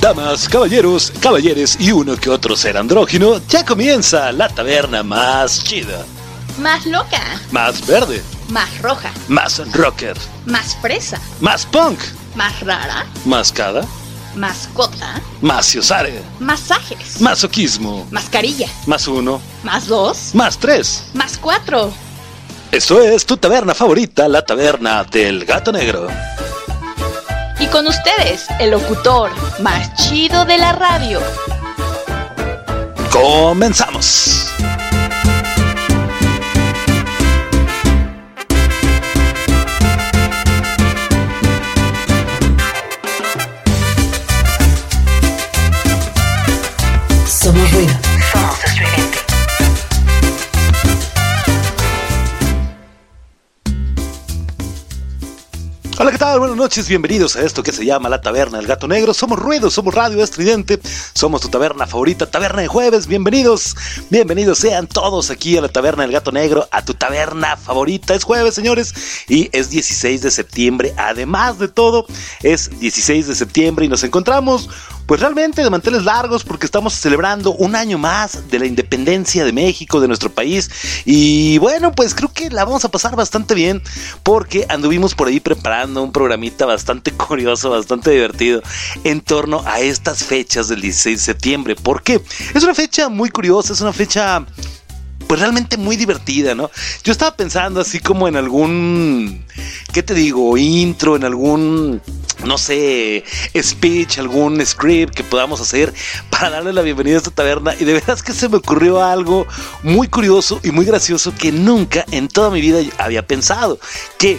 Damas, caballeros, caballeres y uno que otro ser andrógino, ya comienza la taberna más chida. Más loca. Más verde. Más roja. Más rocker. Más fresa. Más punk. Más rara. Más cada. Mascota. Más ciosare. Masajes. Masoquismo. Mascarilla. Más uno. Más dos. Más tres. Más cuatro. Esto es tu taberna favorita, la taberna del gato negro. Y con ustedes, el locutor más chido de la radio. Comenzamos. Somos ruido. Buenas noches, bienvenidos a esto que se llama La Taberna del Gato Negro. Somos Ruido, somos Radio Estridente, somos tu taberna favorita, Taberna de Jueves. Bienvenidos, bienvenidos sean todos aquí a la Taberna del Gato Negro, a tu taberna favorita. Es jueves, señores, y es 16 de septiembre. Además de todo, es 16 de septiembre y nos encontramos pues realmente de manteles largos porque estamos celebrando un año más de la independencia de México, de nuestro país. Y bueno, pues creo que la vamos a pasar bastante bien porque anduvimos por ahí preparando un programita bastante curioso, bastante divertido en torno a estas fechas del 16 de septiembre. ¿Por qué? Es una fecha muy curiosa, es una fecha pues realmente muy divertida, ¿no? Yo estaba pensando así como en algún, ¿qué te digo? Intro, en algún, no sé, speech, algún script que podamos hacer para darle la bienvenida a esta taberna. Y de veras que se me ocurrió algo muy curioso y muy gracioso que nunca en toda mi vida había pensado. Que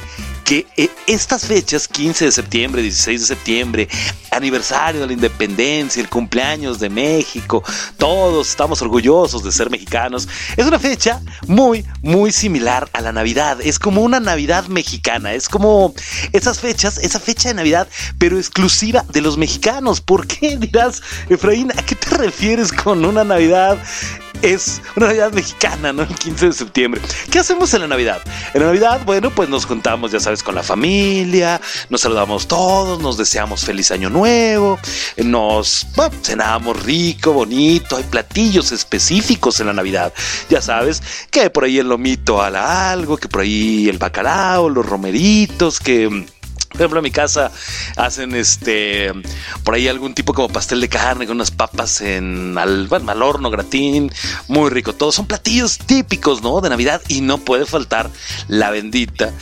que eh, estas fechas, 15 de septiembre, 16 de septiembre, aniversario de la independencia, el cumpleaños de México, todos estamos orgullosos de ser mexicanos, es una fecha muy, muy similar a la Navidad, es como una Navidad mexicana, es como esas fechas, esa fecha de Navidad, pero exclusiva de los mexicanos. ¿Por qué dirás, Efraín, a qué te refieres con una Navidad es una Navidad mexicana, ¿no? El 15 de septiembre. ¿Qué hacemos en la Navidad? En la Navidad, bueno, pues nos juntamos, ya sabes, con la familia, nos saludamos todos, nos deseamos feliz año nuevo, nos cenamos rico, bonito, hay platillos específicos en la Navidad. Ya sabes, que por ahí el lomito a la algo, que por ahí el bacalao, los romeritos, que por ejemplo, en mi casa hacen este por ahí algún tipo como pastel de carne con unas papas en al, bueno, al horno, gratín, muy rico. Todos son platillos típicos, ¿no? De Navidad y no puede faltar la bendita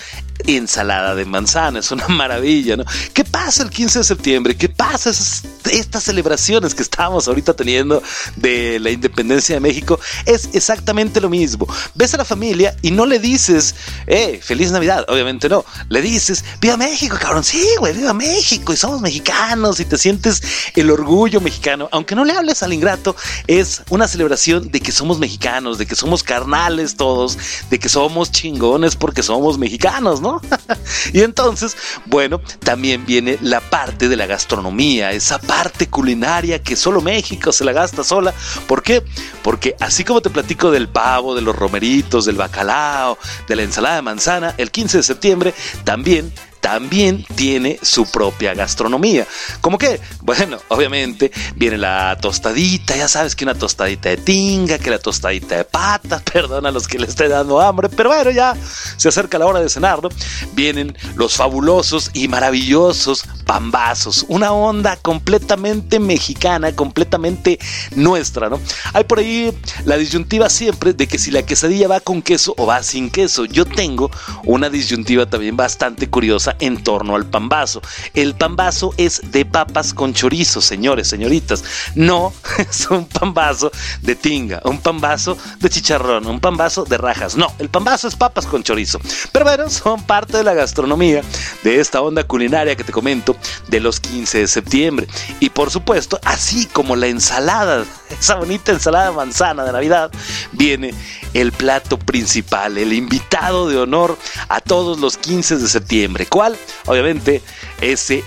ensalada de manzana, es una maravilla, ¿no? ¿Qué pasa el 15 de septiembre? ¿Qué pasa estas celebraciones que estamos ahorita teniendo de la independencia de México? Es exactamente lo mismo. Ves a la familia y no le dices, eh, feliz Navidad, obviamente no. Le dices, viva México, cabrón, sí, güey, viva México y somos mexicanos y te sientes el orgullo mexicano. Aunque no le hables al ingrato, es una celebración de que somos mexicanos, de que somos carnales todos, de que somos chingones porque somos mexicanos, ¿no? y entonces, bueno, también viene la parte de la gastronomía, esa parte culinaria que solo México se la gasta sola. ¿Por qué? Porque así como te platico del pavo, de los romeritos, del bacalao, de la ensalada de manzana, el 15 de septiembre también también tiene su propia gastronomía. ¿Cómo que? Bueno, obviamente viene la tostadita, ya sabes que una tostadita de tinga, que la tostadita de pata, perdón a los que le esté dando hambre, pero bueno, ya se acerca la hora de cenar, ¿no? Vienen los fabulosos y maravillosos pambazos, una onda completamente mexicana, completamente nuestra, ¿no? Hay por ahí la disyuntiva siempre de que si la quesadilla va con queso o va sin queso. Yo tengo una disyuntiva también bastante curiosa en torno al pambazo. El pambazo es de papas con chorizo, señores, señoritas. No es un pambazo de tinga, un pambazo de chicharrón, un pambazo de rajas. No, el pambazo es papas con chorizo. Pero bueno, son parte de la gastronomía de esta onda culinaria que te comento de los 15 de septiembre. Y por supuesto, así como la ensalada, esa bonita ensalada manzana de Navidad, viene el plato principal, el invitado de honor a todos los 15 de septiembre. ¿Cuál? Obviamente ese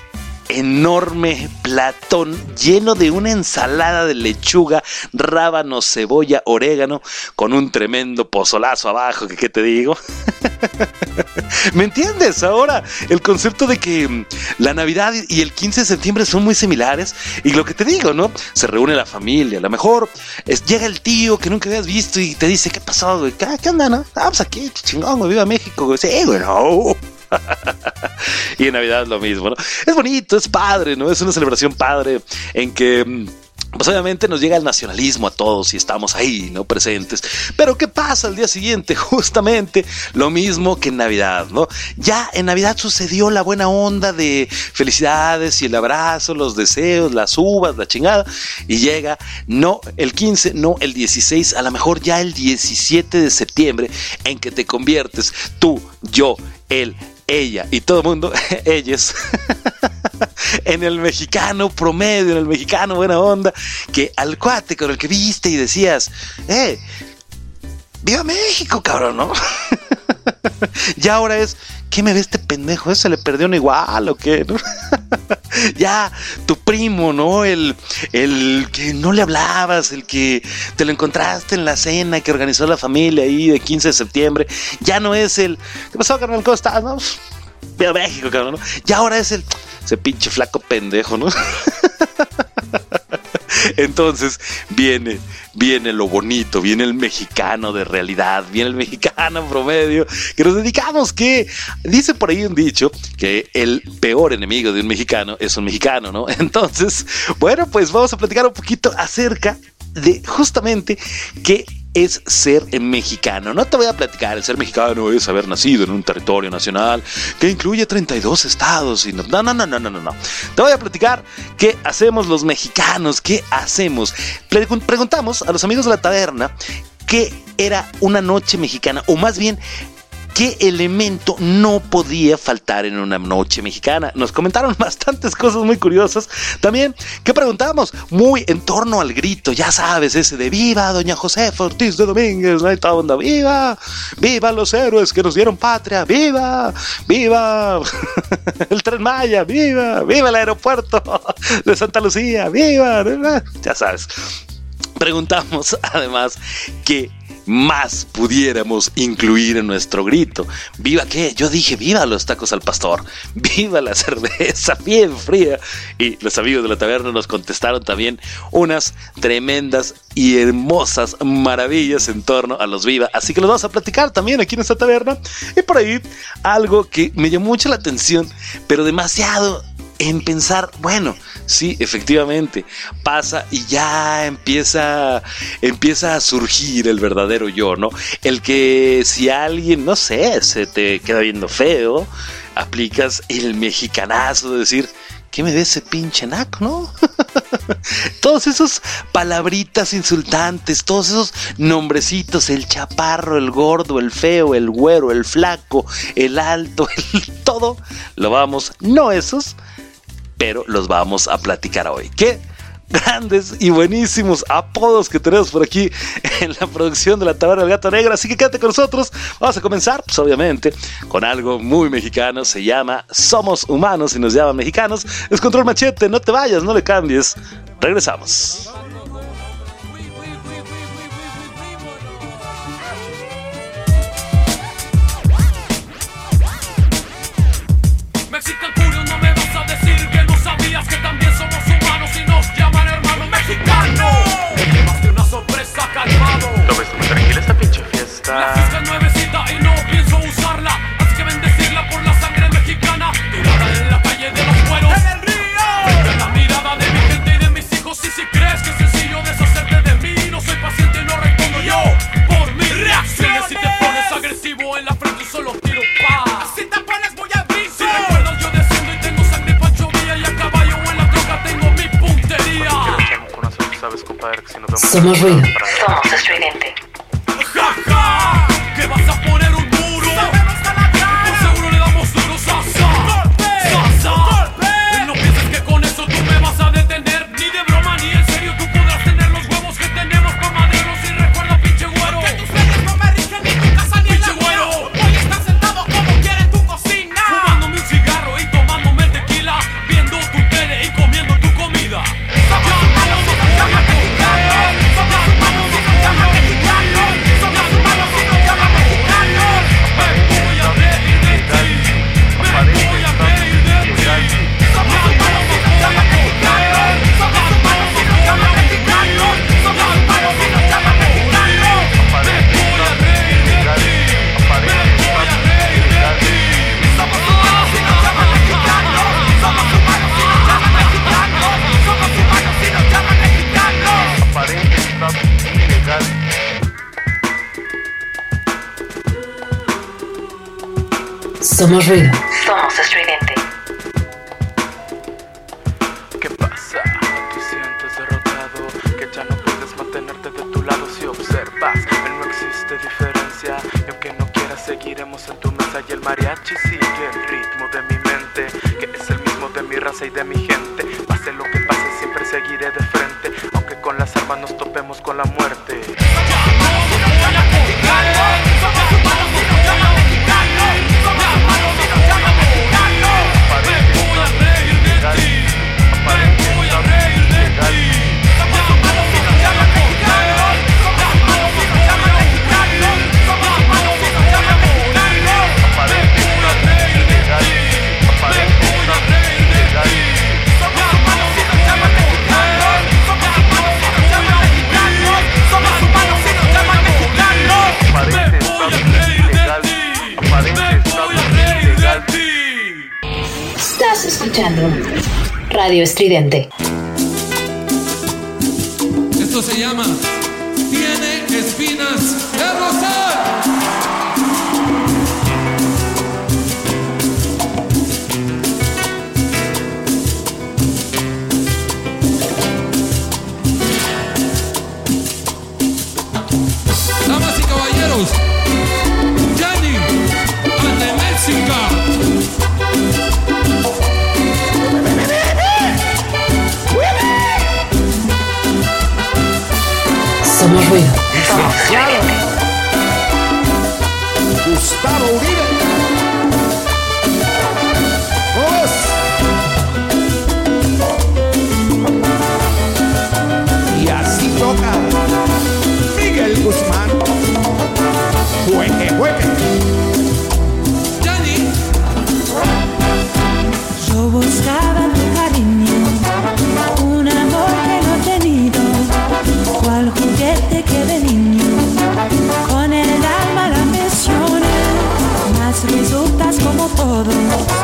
enorme platón lleno de una ensalada de lechuga, rábano, cebolla, orégano, con un tremendo pozolazo abajo, que qué te digo. ¿Me entiendes? Ahora, el concepto de que mm, la Navidad y el 15 de septiembre son muy similares, y lo que te digo, ¿no? Se reúne la familia, a lo mejor es, llega el tío que nunca habías visto y te dice, ¿qué pasó, güey? ¿Qué, qué onda, no? Ah, pues aquí, chingón, viva México. Sí, güey, no. y en Navidad lo mismo, ¿no? Es bonito, es padre, ¿no? Es una celebración padre en que mm, pues obviamente nos llega el nacionalismo a todos y estamos ahí, ¿no? Presentes. Pero ¿qué pasa al día siguiente? Justamente lo mismo que en Navidad, ¿no? Ya en Navidad sucedió la buena onda de felicidades y el abrazo, los deseos, las uvas, la chingada. Y llega, no el 15, no el 16, a lo mejor ya el 17 de septiembre, en que te conviertes tú, yo, él, ella y todo el mundo, ellos, en el mexicano promedio, en el mexicano buena onda, que al cuate con el que viste y decías, eh, viva México, cabrón, ¿no? ya ahora es, ¿qué me ve este pendejo? ¿Se le perdió un igual o qué? ya, tu primo, ¿no? El, el que no le hablabas, el que te lo encontraste en la cena que organizó la familia ahí de 15 de septiembre, ya no es el, ¿qué pasó, carnal? ¿Cómo estás? No? México, cabrón, ¿no? Ya ahora es el, ese pinche flaco pendejo, ¿no? Entonces viene, viene lo bonito, viene el mexicano de realidad, viene el mexicano promedio, que nos dedicamos que, dice por ahí un dicho, que el peor enemigo de un mexicano es un mexicano, ¿no? Entonces, bueno, pues vamos a platicar un poquito acerca de justamente que es ser mexicano. No te voy a platicar, el ser mexicano es haber nacido en un territorio nacional que incluye 32 estados. Y no, no, no, no, no, no, no. Te voy a platicar qué hacemos los mexicanos, qué hacemos. Preguntamos a los amigos de la taberna qué era una noche mexicana, o más bien qué elemento no podía faltar en una noche mexicana. Nos comentaron bastantes cosas muy curiosas. También, ¿qué preguntamos? Muy en torno al grito, ya sabes, ese de viva Doña Josefa Ortiz de Domínguez, ¿no? onda, viva, viva los héroes que nos dieron patria, viva, viva el tren Maya, viva, viva el aeropuerto de Santa Lucía, viva, ya sabes. Preguntamos además que más pudiéramos incluir en nuestro grito. ¿Viva qué? Yo dije, viva los tacos al pastor, viva la cerveza bien fría. Y los amigos de la taberna nos contestaron también unas tremendas y hermosas maravillas en torno a los viva. Así que los vamos a platicar también aquí en esta taberna. Y por ahí algo que me llamó mucho la atención, pero demasiado en pensar, bueno, sí, efectivamente, pasa y ya empieza, empieza a surgir el verdadero yo, ¿no? El que si alguien, no sé, se te queda viendo feo, aplicas el mexicanazo de decir, ¿qué me ve ese pinche naco, no? todos esos palabritas insultantes, todos esos nombrecitos, el chaparro, el gordo, el feo, el güero, el flaco, el alto, el todo, lo vamos, no esos, pero los vamos a platicar hoy. ¿Qué? Grandes y buenísimos apodos que tenemos por aquí en la producción de la Taberna del Gato Negro. Así que quédate con nosotros. Vamos a comenzar, pues obviamente, con algo muy mexicano. Se llama Somos Humanos y nos llaman mexicanos. Es Control Machete. No te vayas, no le cambies. Regresamos. La fiscal nuevecita y compadre, que si nos vemos Somos ruido. Somos estridente. Radio Estridente. Esto se llama Ruido. Gustavo Uribe. Como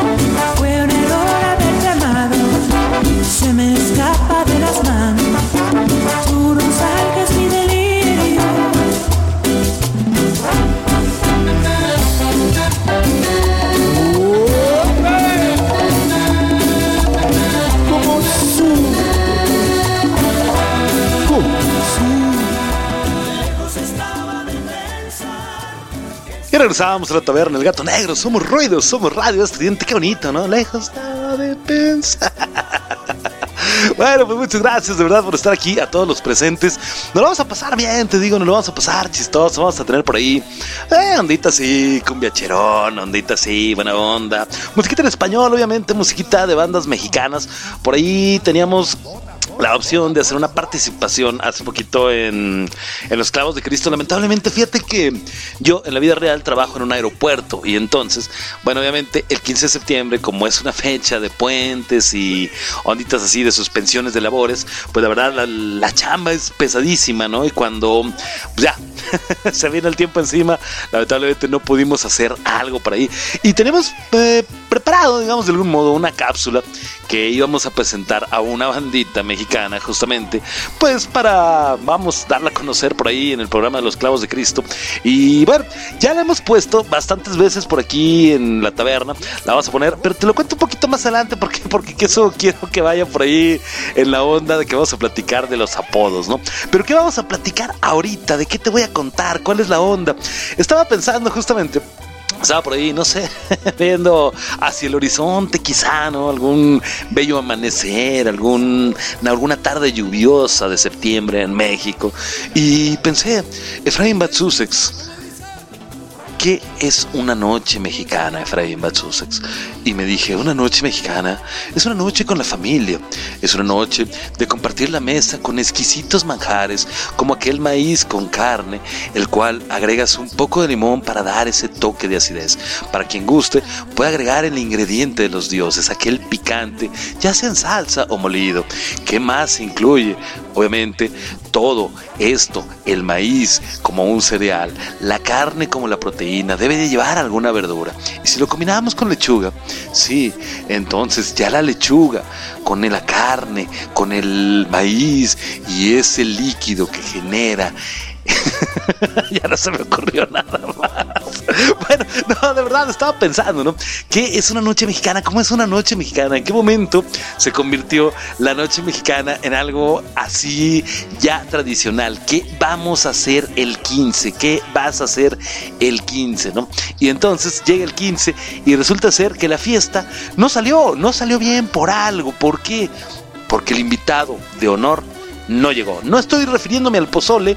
Y regresábamos a la taberna, el gato negro. Somos ruidos, somos radio estudiante. Qué bonito, ¿no? Lejos estaba de pensar. Bueno, pues muchas gracias de verdad por estar aquí a todos los presentes. Nos lo vamos a pasar bien, te digo, nos lo vamos a pasar chistoso. Vamos a tener por ahí, eh, ondita así, cumbiacherón, ondita así, buena onda. Musiquita en español, obviamente, musiquita de bandas mexicanas. Por ahí teníamos la opción de hacer una participación hace poquito en, en Los Clavos de Cristo. Lamentablemente, fíjate que yo en la vida real trabajo en un aeropuerto y entonces, bueno, obviamente el 15 de septiembre, como es una fecha de puentes y onditas así de suspensiones de labores, pues la verdad la, la chamba es pesadísima, ¿no? Y cuando pues ya se viene el tiempo encima, lamentablemente no pudimos hacer algo por ahí. Y tenemos eh, preparado, digamos, de algún modo, una cápsula que íbamos a presentar a una bandita mexicana, justamente, pues para, vamos, darla a conocer por ahí en el programa de los clavos de Cristo. Y bueno, ya la hemos puesto bastantes veces por aquí en la taberna, la vamos a poner, pero te lo cuento un poquito más adelante porque, porque eso quiero que vaya por ahí en la onda de que vamos a platicar de los apodos, ¿no? Pero ¿qué vamos a platicar ahorita? ¿De qué te voy a contar? ¿Cuál es la onda? Estaba pensando justamente estaba por ahí, no sé, viendo hacia el horizonte quizá, ¿no? Algún bello amanecer, algún, alguna tarde lluviosa de septiembre en México. Y pensé, Efraín Batsusex, ¿qué es una noche mexicana, Efraín Batsusex? Y me dije, una noche mexicana es una noche con la familia, es una noche de compartir la mesa con exquisitos manjares, como aquel maíz con carne, el cual agregas un poco de limón para dar ese toque de acidez. Para quien guste, puede agregar el ingrediente de los dioses, aquel picante, ya sea en salsa o molido. ¿Qué más se incluye? Obviamente, todo esto, el maíz como un cereal, la carne como la proteína, debe de llevar alguna verdura. Y si lo combinamos con lechuga, sí, entonces ya la lechuga con la carne, con el maíz y ese líquido que genera ya no se me ocurrió nada más. Bueno, no, de verdad estaba pensando, ¿no? ¿Qué es una noche mexicana? ¿Cómo es una noche mexicana? ¿En qué momento se convirtió la noche mexicana en algo así ya tradicional? ¿Qué vamos a hacer el 15? ¿Qué vas a hacer el 15, no? Y entonces llega el 15 y resulta ser que la fiesta no salió, no salió bien por algo. ¿Por qué? Porque el invitado de honor no llegó. No estoy refiriéndome al pozole,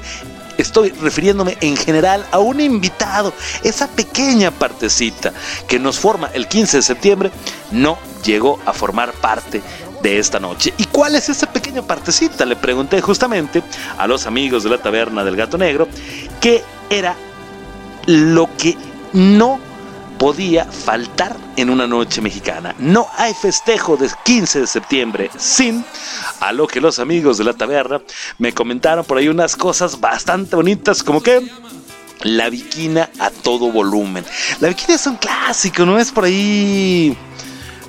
estoy refiriéndome en general a un invitado. Esa pequeña partecita que nos forma el 15 de septiembre no llegó a formar parte de esta noche. ¿Y cuál es esa pequeña partecita? Le pregunté justamente a los amigos de la taberna del gato negro qué era lo que no podía faltar en una noche mexicana. No hay festejo del 15 de septiembre sin, a lo que los amigos de la taberna me comentaron por ahí unas cosas bastante bonitas, como que la viquina a todo volumen. La viquina es un clásico, no es por ahí...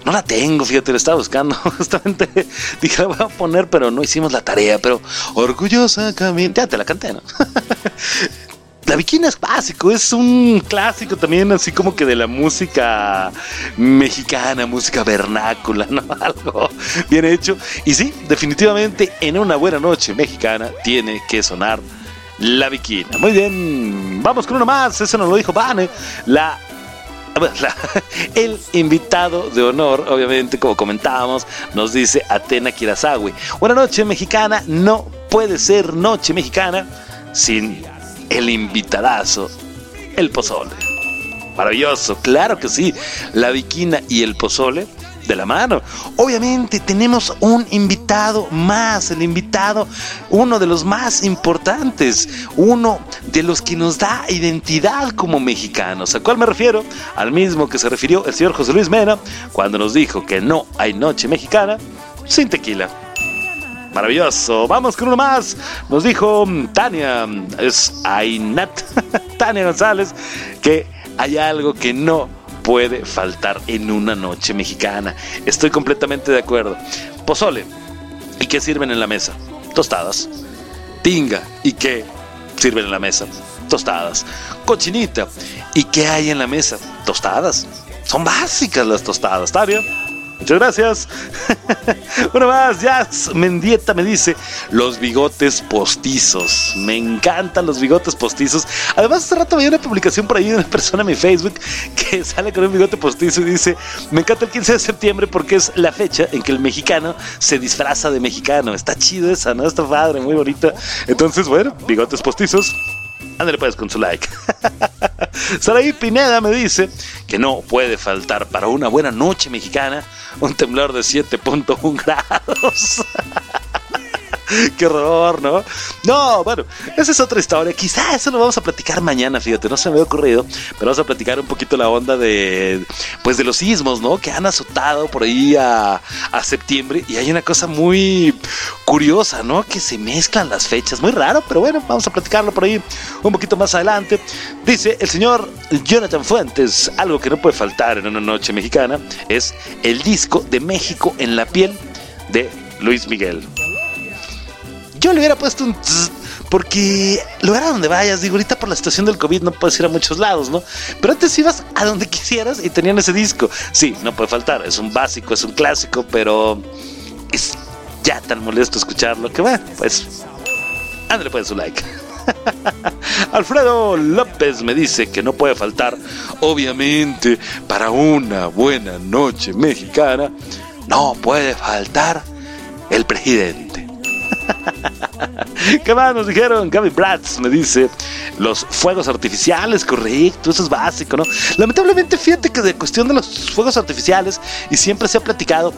No la tengo, fíjate, la estaba buscando. Justamente dije, la voy a poner, pero no hicimos la tarea. Pero orgullosa camino. Ya te la canté, ¿no? La Bikina es básico, es un clásico también, así como que de la música mexicana, música vernácula, ¿no? Algo bien hecho. Y sí, definitivamente en una buena noche mexicana tiene que sonar la Bikina. Muy bien, vamos con uno más, eso nos lo dijo Vane. La la, el invitado de honor, obviamente, como comentábamos, nos dice Atena Kirasawi. Una noche mexicana no puede ser noche mexicana sin el invitadazo, el pozole. Maravilloso, claro que sí. La viquina y el pozole de la mano. Obviamente tenemos un invitado más, el invitado, uno de los más importantes, uno de los que nos da identidad como mexicanos. ¿A cuál me refiero? Al mismo que se refirió el señor José Luis Mena cuando nos dijo que no hay noche mexicana sin tequila. Maravilloso. Vamos con uno más. Nos dijo Tania, es Ainat, Tania González, que hay algo que no puede faltar en una noche mexicana. Estoy completamente de acuerdo. Pozole. ¿Y qué sirven en la mesa? Tostadas. Tinga. ¿Y qué sirven en la mesa? Tostadas. Cochinita. ¿Y qué hay en la mesa? Tostadas. Son básicas las tostadas, ¿está bien? Muchas gracias. Una más, Jazz Mendieta me dice, los bigotes postizos. Me encantan los bigotes postizos. Además, hace rato veía una publicación por ahí de una persona en mi Facebook que sale con un bigote postizo y dice, me encanta el 15 de septiembre porque es la fecha en que el mexicano se disfraza de mexicano. Está chido esa, ¿no? Está padre, muy bonita. Entonces, bueno, bigotes postizos. Ándale pues con su like. Saraí Pineda me dice que no puede faltar para una buena noche mexicana un temblor de 7.1 grados. Qué horror, ¿no? No, bueno, esa es otra historia. Quizá eso lo vamos a platicar mañana, fíjate, no se me había ocurrido, pero vamos a platicar un poquito la onda de, pues, de los sismos, ¿no? Que han azotado por ahí a, a septiembre y hay una cosa muy curiosa, ¿no? Que se mezclan las fechas, muy raro, pero bueno, vamos a platicarlo por ahí un poquito más adelante. Dice el señor Jonathan Fuentes, algo que no puede faltar en una noche mexicana es el disco de México en la piel de Luis Miguel. Yo le hubiera puesto un tss, porque lugar a donde vayas, digo, ahorita por la situación del COVID no puedes ir a muchos lados, ¿no? Pero antes ibas a donde quisieras y tenían ese disco. Sí, no puede faltar, es un básico, es un clásico, pero es ya tan molesto escucharlo que bueno, pues ándale pues su like. Alfredo López me dice que no puede faltar, obviamente, para una buena noche mexicana, no puede faltar el presidente. ¿Qué más nos dijeron? Gaby Bratz me dice los fuegos artificiales, correcto, eso es básico, ¿no? Lamentablemente, fíjate que de cuestión de los fuegos artificiales, y siempre se ha platicado,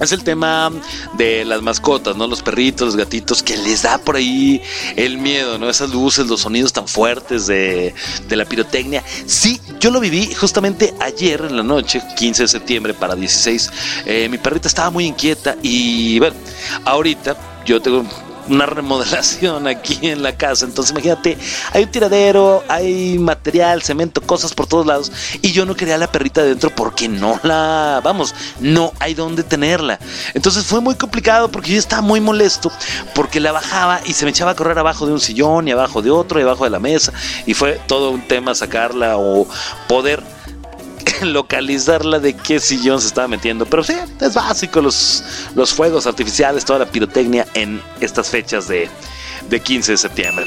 es el tema de las mascotas, ¿no? Los perritos, los gatitos, que les da por ahí el miedo, ¿no? Esas luces, los sonidos tan fuertes de, de, la pirotecnia. Sí, yo lo viví justamente ayer en la noche, 15 de septiembre para 16. Eh, mi perrita estaba muy inquieta y, bueno, ahorita yo tengo una remodelación aquí en la casa. Entonces imagínate, hay un tiradero, hay material, cemento, cosas por todos lados. Y yo no quería la perrita dentro porque no la, vamos, no hay dónde tenerla. Entonces fue muy complicado porque yo estaba muy molesto porque la bajaba y se me echaba a correr abajo de un sillón y abajo de otro y abajo de la mesa. Y fue todo un tema sacarla o poder localizarla de qué sillón se estaba metiendo. Pero sí, es básico los, los fuegos artificiales, toda la pirotecnia en estas fechas de, de 15 de septiembre.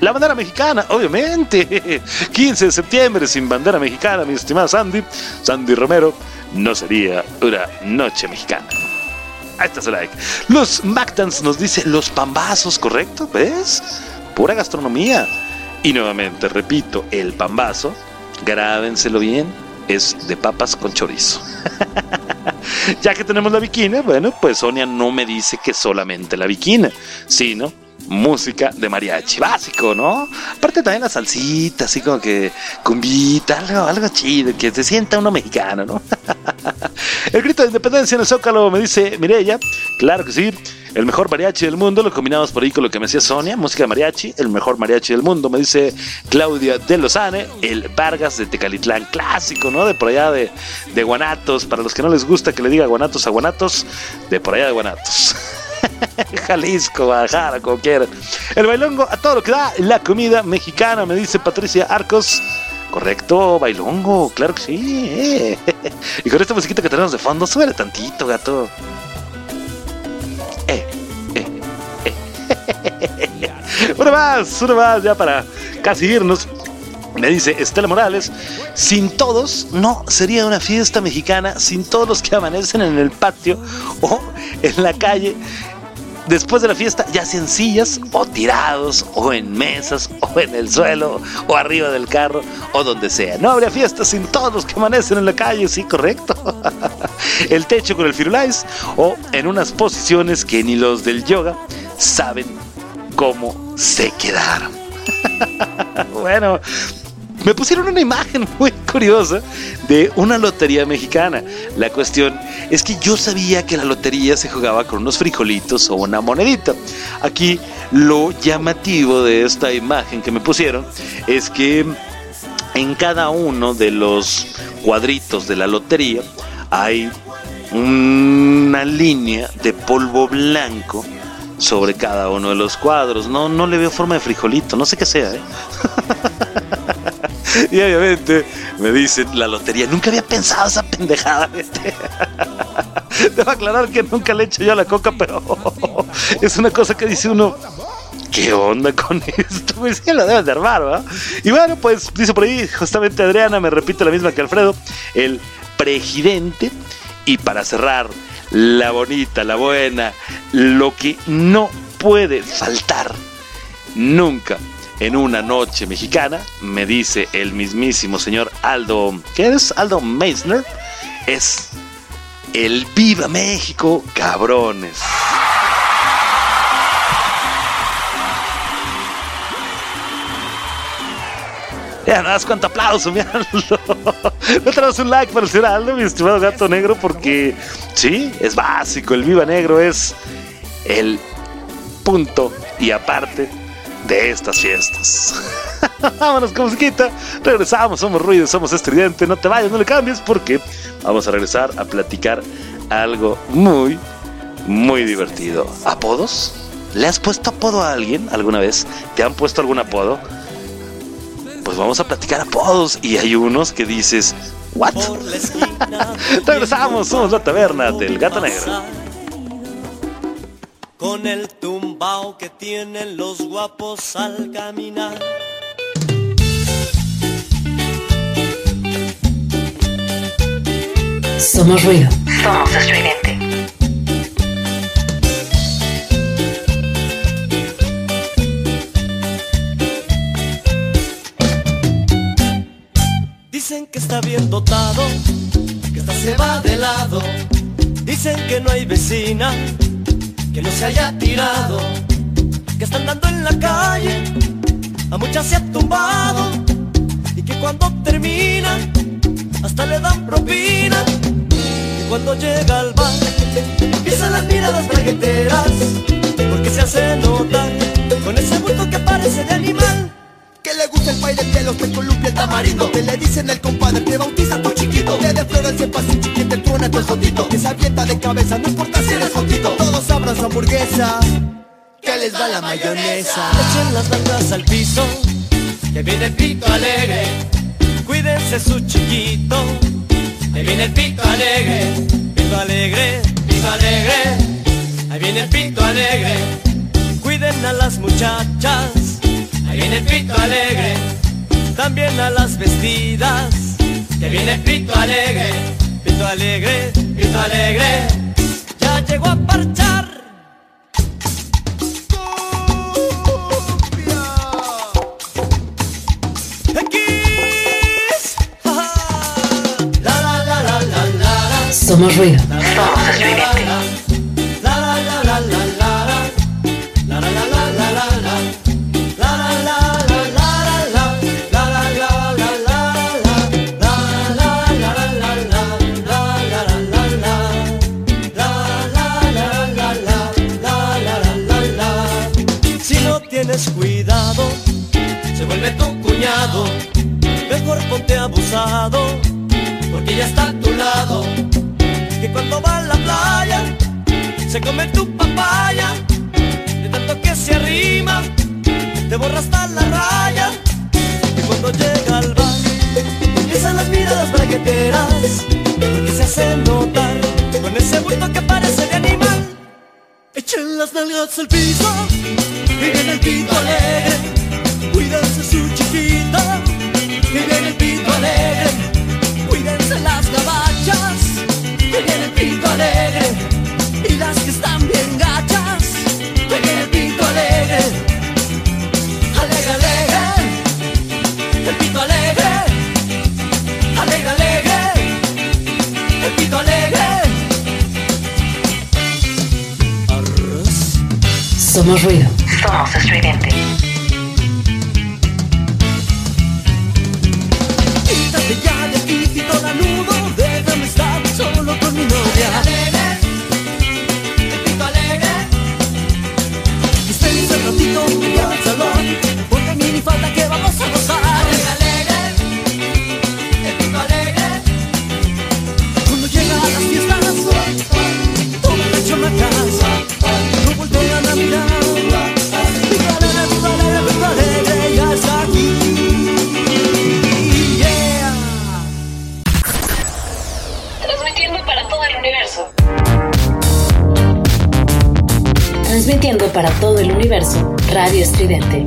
La bandera mexicana, obviamente. 15 de septiembre sin bandera mexicana, mi estimada Sandy. Sandy Romero, no sería una noche mexicana. Ahí está su like. Los Mactans nos dice los pambazos, ¿correcto? ¿Ves? Pura gastronomía. Y nuevamente, repito, el pambazo, grábenselo bien, es de papas con chorizo. ya que tenemos la bikini, bueno, pues Sonia no me dice que solamente la bikini, sino música de mariachi, básico, ¿no? Aparte también la salsita, así como que cumbita, algo, algo chido, que se sienta uno mexicano, ¿no? el grito de independencia en el Zócalo, me dice Mireya, claro que sí. El mejor mariachi del mundo, lo combinamos por ahí con lo que me decía Sonia, música de mariachi, el mejor mariachi del mundo, me dice Claudia de Lozane, el Vargas de Tecalitlán, clásico, ¿no? De por allá de, Guanatos, para los que no les gusta que le diga Guanatos a Guanatos, de por allá de Guanatos. Jalisco, Guadalajara, como quieran. El bailongo, a todo lo que da, la comida mexicana, me dice Patricia Arcos. Correcto, bailongo, claro que sí. eh. Y con esta musiquita que tenemos de fondo, sube tantito, gato. Eh, una más, una más, ya para casi irnos. Me dice Estela Morales, sin todos no sería una fiesta mexicana, sin todos los que amanecen en el patio o en la calle después de la fiesta, ya sea en sillas o tirados o en mesas o en el suelo o arriba del carro o donde sea. No habría fiesta sin todos los que amanecen en la calle, sí, correcto. El techo con el firulais o en unas posiciones que ni los del yoga saben cómo se quedaron. bueno, me pusieron una imagen muy curiosa de una lotería mexicana. La cuestión es que yo sabía que la lotería se jugaba con unos frijolitos o una monedita. Aquí lo llamativo de esta imagen que me pusieron es que en cada uno de los cuadritos de la lotería hay una línea de polvo blanco sobre cada uno de los cuadros. No, no le veo forma de frijolito, no sé qué sea, ¿eh? Y obviamente me dicen la lotería. Nunca había pensado esa pendejada. Debo aclarar que nunca le he hecho yo a la coca, pero es una cosa que dice uno. ¿Qué onda con esto? Pues sí, lo debes de armar, ¿verdad? Y bueno, pues dice por ahí, justamente Adriana me repite la misma que Alfredo, el presidente. Y para cerrar, la bonita, la buena, lo que no puede faltar nunca en una noche mexicana, me dice el mismísimo señor Aldo, ¿qué es? Aldo Meisner, es el Viva México, cabrones. Ya nada más cuánto aplauso, mi Aldo. No tenemos un like para el señor Aldo, mi estimado gato negro, porque sí, es básico. El Viva Negro es el punto y aparte de estas fiestas. Vámonos con musiquita. Regresamos, somos ruido, somos estridente. No te vayas, no le cambies porque vamos a regresar a platicar algo muy, muy divertido. ¿Apodos? ¿Le has puesto apodo a alguien alguna vez? ¿Te han puesto algún apodo? Pues vamos a platicar apodos y hay unos que dices, ¿what? Regresamos, somos la taberna del gato negro. Con el tumbao que tienen los guapos al caminar. Somos ruido. Somos estridente. Dicen que está bien dotado, que esta se va de lado. Dicen que no hay vecina que no se haya tirado, que está andando en la calle, a muchas se ha tumbado y que cuando termina hasta le dan propina. Y cuando llega al bar, empiezan las miradas bragueteras porque se hace notar con ese bulto que parece de animal. Que le gusta el baile de los que columpia el tamarindo Que le dicen el compadre que bautiza tu chiquito Que de flores se pasa un chiquito, el truena tu jotito Que se avienta de cabeza, no importa si eres jotito Todos abran su hamburguesa Que les va la mayonesa Echen las nalgas al piso, que viene el pito alegre. Cuídense su chiquito, que viene el pito alegre. Pito alegre, pito alegre. Ahí viene el pito alegre. Cuiden a las muchachas, viene el pito alegre. También a las vestidas, que viene el pito alegre. Pito alegre, pito alegre. Ya llegó a parchar. X. Ajá. La la la la la la la. Somos ruido. Somos cuñado. Mejor ponte abusado, porque ya está a tu lado. Que cuando va a la playa se come tu papaya. De tanto que se arrima te borra hasta la raya. Y cuando llega al bar empiezan las miradas bragueteras porque se hace notar. Con ese bulto que parece de animal echen las nalgas al piso y viene el pito alegre cuídense su chiquita y viene el pito alegre. Cuídense las gabachas que viene el pito alegre. Y las que están bien gachas que viene el pito alegre. Alegre alegre el pito alegre. Alegre alegre el pito alegre. Somos ruido. Somos estridente. Transmitiendo para todo el universo, Radio Estridente.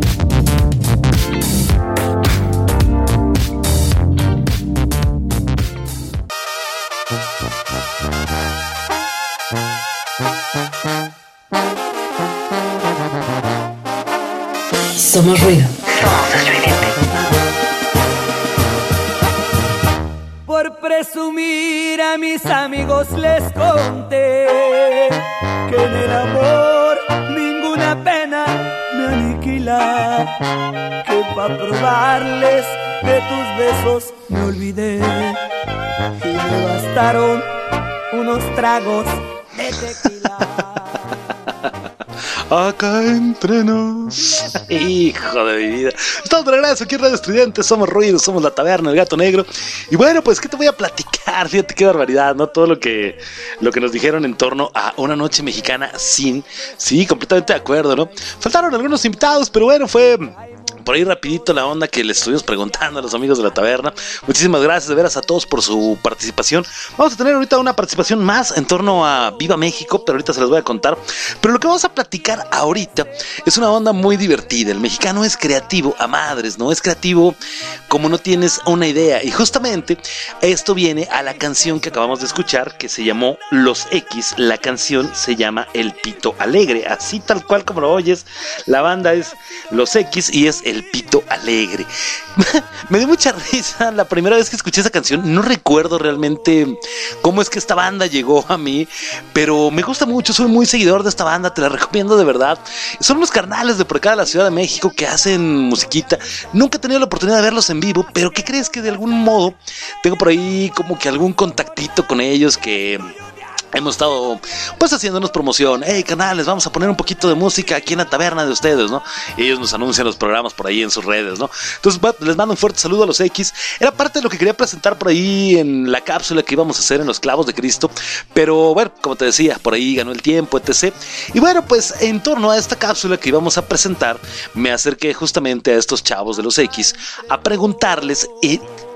Somos ruido. Somos estridente. Por presumir a mis amigos les conté que en el amor Que para probarles de tus besos me olvidé y me bastaron unos tragos de tequila. Acá entre nos. Hijo de mi vida. Estamos de regreso aquí en Radio Estudiante. Somos Ruido, somos la taberna, el gato negro. Y bueno, pues, ¿qué te voy a platicar? Fíjate qué barbaridad, ¿no? Todo lo que, lo que nos dijeron en torno a una noche mexicana sin. Sí, completamente de acuerdo, ¿no? Faltaron algunos invitados, pero bueno, fue por ahí rapidito la onda que les estuvimos preguntando a los amigos de la taberna. Muchísimas gracias de veras a todos por su participación. Vamos a tener ahorita una participación más en torno a Viva México, pero ahorita se los voy a contar. Pero lo que vamos a platicar ahorita es una onda muy divertida. El mexicano es creativo a madres, ¿no? Es creativo como no tienes una idea. Y justamente esto viene a la canción que acabamos de escuchar que se llamó Los X. La canción se llama El Pito Alegre. Así tal cual como lo oyes, la banda es Los X y es El Pito Alegre. Me dio mucha risa la primera vez que escuché esa canción. No recuerdo realmente cómo es que esta banda llegó a mí, pero me gusta mucho. Soy muy seguidor de esta banda, te la recomiendo de verdad. Son unos carnales de por acá de la Ciudad de México que hacen musiquita. Nunca he tenido la oportunidad de verlos en vivo, pero ¿qué crees que de algún modo tengo por ahí como que algún contactito con ellos que hemos estado pues haciéndonos promoción. Hey, canales, vamos a poner un poquito de música aquí en la taberna de ustedes, ¿no? Ellos nos anuncian los programas por ahí en sus redes, ¿no? Entonces les mando un fuerte saludo a los X. Era parte de lo que quería presentar por ahí en la cápsula que íbamos a hacer en los clavos de Cristo. Pero bueno, como te decía, por ahí ganó el tiempo, etc. Y bueno, pues en torno a esta cápsula que íbamos a presentar, me acerqué justamente a estos chavos de los X a preguntarles...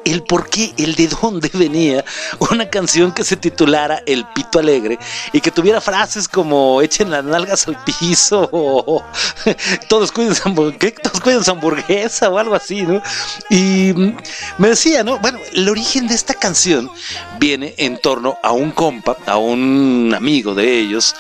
el por qué, el de dónde venía una canción que se titulara El Pito Alegre y que tuviera frases como echen las nalgas al piso o todos cuiden hamburguesa o algo así, ¿no? Y me decía, ¿no? Bueno, el origen de esta canción viene en torno a un compa, a un amigo de ellos,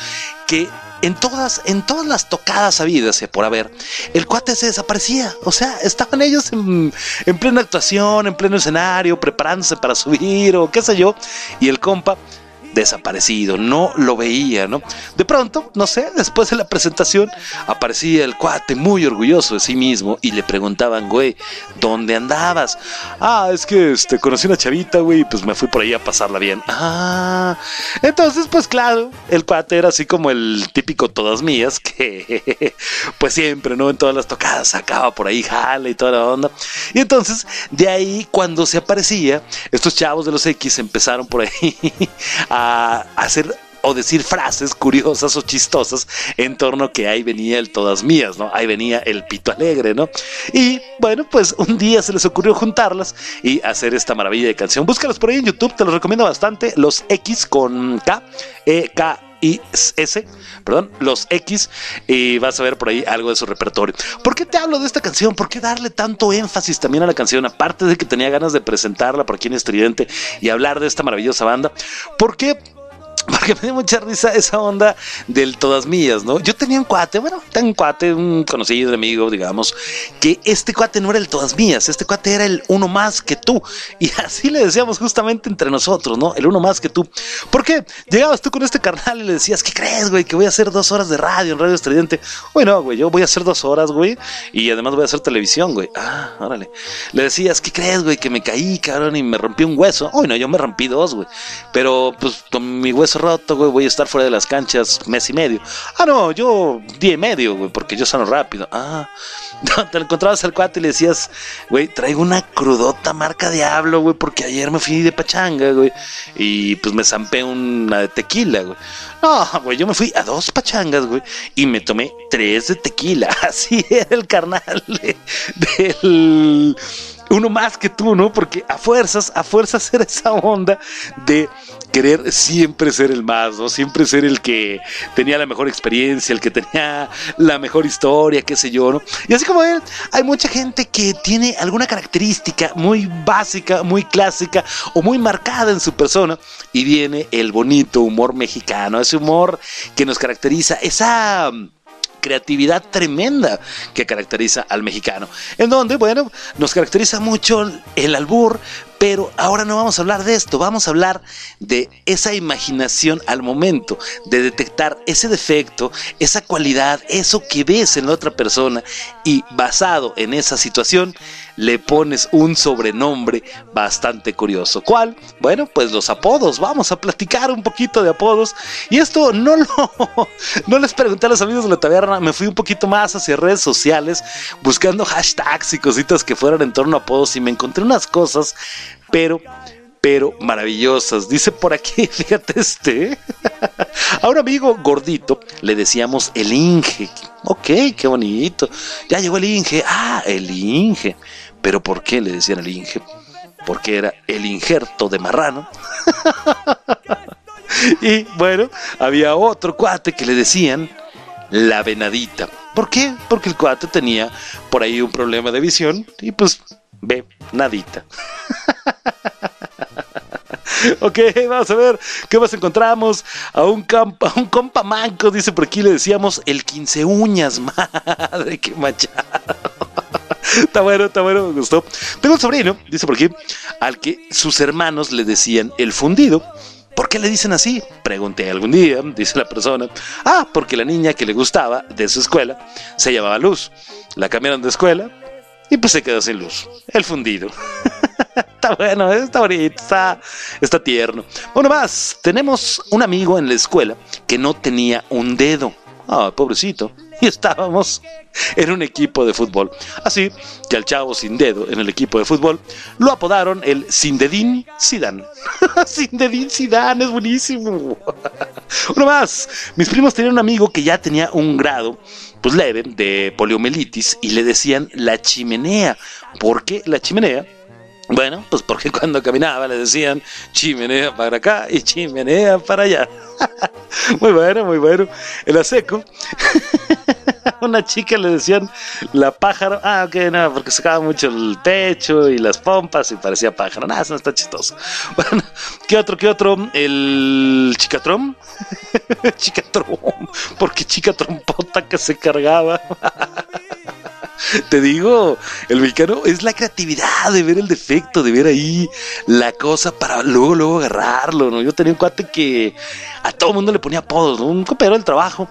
que en todas, en todas las tocadas habidas y por haber, el cuate se desaparecía. O sea, estaban ellos en, en plena actuación, en pleno escenario, preparándose para subir o qué sé yo, y el compa desaparecido, no lo veía, ¿no? De pronto, no sé, después de la presentación, aparecía el cuate muy orgulloso de sí mismo y le preguntaban, güey, ¿dónde andabas? Ah, es que este, conocí una chavita, güey, pues me fui por ahí a pasarla bien. Ah, entonces, pues claro, el cuate era así como el típico todas mías, que pues siempre, ¿no? En todas las tocadas sacaba por ahí jale y toda la onda. Y entonces, de ahí, cuando se aparecía, estos chavos de los X empezaron por ahí a hacer o decir frases curiosas o chistosas en torno que ahí venía el todas mías, ¿no? Ahí venía el pito alegre, ¿no? Y bueno, pues un día se les ocurrió juntarlas y hacer esta maravilla de canción. Búscalos por ahí en YouTube, te los recomiendo bastante. Los X con K, E, K, S, perdón, los X, y vas a ver por ahí algo de su repertorio. ¿Por qué te hablo de esta canción? ¿Por qué darle tanto énfasis también a la canción? Aparte de que tenía ganas de presentarla por aquí en Estridente y hablar de esta maravillosa banda. ¿Por qué? Porque me dio mucha risa esa onda del todas mías, ¿no? Yo tenía un cuate, bueno, tengo un cuate, un conocido, amigo, digamos, que este cuate no era el todas mías, este cuate era el uno más que tú. Y así le decíamos justamente entre nosotros, ¿no? El uno más que tú. ¿Por qué? Llegabas tú con este carnal y le decías, ¿qué crees, güey? Que voy a hacer dos horas de radio en Radio Estridente. Uy, no, güey, yo voy a hacer dos horas, güey. Y además voy a hacer televisión, güey. Ah, órale. Le decías, ¿qué crees, güey? Que me caí, cabrón, y me rompí un hueso. Uy, no, yo me rompí dos, güey. Pero, pues, con mi hueso roto, voy a estar fuera de las canchas mes y medio. Ah, no, yo día y medio, güey, porque yo sano rápido. Ah, te encontrabas al cuate y le decías, güey, traigo una crudota marca diablo, güey, porque ayer me fui de pachanga, güey, y pues me zampé una de tequila, güey. No, güey, yo me fui a dos pachangas, güey, y me tomé tres de tequila. Así era el carnal de- del uno más que tú, ¿no? Porque a fuerzas, a fuerzas era esa onda de querer siempre ser el más, ¿no? Siempre ser el que tenía la mejor experiencia, el que tenía la mejor historia, qué sé yo, ¿no? Y así como él, hay mucha gente que tiene alguna característica muy básica, muy clásica o muy marcada en su persona y viene el bonito humor mexicano, ese humor que nos caracteriza, esa creatividad tremenda que caracteriza al mexicano. En donde, bueno, nos caracteriza mucho el albur, pero ahora no vamos a hablar de esto, vamos a hablar de esa imaginación al momento de detectar ese defecto, esa cualidad, eso que ves en la otra persona y basado en esa situación le pones un sobrenombre bastante curioso. ¿Cuál? Bueno, pues los apodos. Vamos a platicar un poquito de apodos. Y esto no lo no les pregunté a los amigos de la taberna, me fui un poquito más hacia redes sociales buscando hashtags y cositas que fueran en torno a apodos y me encontré unas cosas, pero pero maravillosas. Dice por aquí, fíjate este. A un amigo gordito le decíamos el Inge. Ok, qué bonito. Ya llegó el Inge. Ah, el Inge. Pero ¿por qué le decían el Inge? Porque era el injerto de marrano. y bueno, había otro cuate que le decían la venadita. ¿Por qué? Porque el cuate tenía por ahí un problema de visión y pues ve nadita. Ok, vamos a ver qué más encontramos. A un, campa, a un compa manco, dice por aquí, le decíamos el 15 uñas. Madre, qué machado. Está bueno, está bueno, me gustó. Tengo un sobrino, dice por aquí, al que sus hermanos le decían el fundido. ¿Por qué le dicen así? Pregunté algún día, dice la persona. Ah, porque la niña que le gustaba de su escuela se llamaba Luz. La cambiaron de escuela y pues se quedó sin luz. El fundido. Está bueno, está bonito, está, tierno. Bueno, más, tenemos un amigo en la escuela que no tenía un dedo. Ah, pobrecito. Y estábamos en un equipo de fútbol. Así que al chavo sin dedo en el equipo de fútbol lo apodaron el Sindedín Sidán. Sindedín Sidán es buenísimo. Uno más. Mis primos tenían un amigo que ya tenía un grado, pues leve, de poliomielitis y le decían la chimenea. ¿Por qué la chimenea? Bueno, pues porque cuando caminaba le decían chimenea para acá y chimenea para allá. muy bueno, muy bueno. En la seco, una chica le decían la pájaro. Ah, ok, no, porque sacaba mucho el pecho y las pompas y parecía pájaro. Nada, eso no está chistoso. Bueno, ¿qué otro, qué otro? El chicatrón. chicatrón, porque chica trompota que se cargaba. Te digo, el mexicano es la creatividad de ver el defecto, de ver ahí la cosa para luego, luego agarrarlo, ¿no? Yo tenía un cuate que a todo mundo le ponía apodos, ¿no? Un compañero del trabajo.